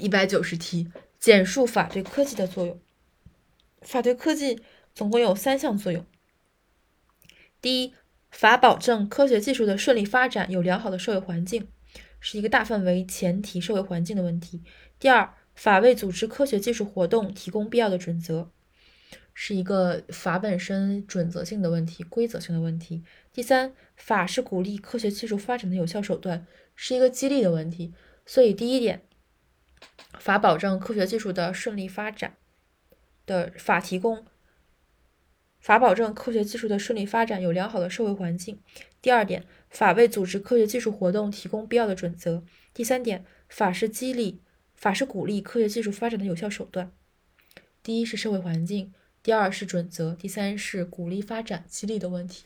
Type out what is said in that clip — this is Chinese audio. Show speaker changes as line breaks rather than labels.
一百九十题，简述法对科技的作用。法对科技总共有三项作用。第一，法保证科学技术的顺利发展有良好的社会环境，是一个大范围前提社会环境的问题。第二，法为组织科学技术活动提供必要的准则，是一个法本身准则性的问题、规则性的问题。第三，法是鼓励科学技术发展的有效手段，是一个激励的问题。所以，第一点，法保证科学技术的顺利发展的法提供法保证科学技术的顺利发展有良好的社会环境。第二点，法为组织科学技术活动提供必要的准则。第三点，法是激励法是鼓励科学技术发展的有效手段。第一是社会环境，第二是准则，第三是鼓励发展激励的问题。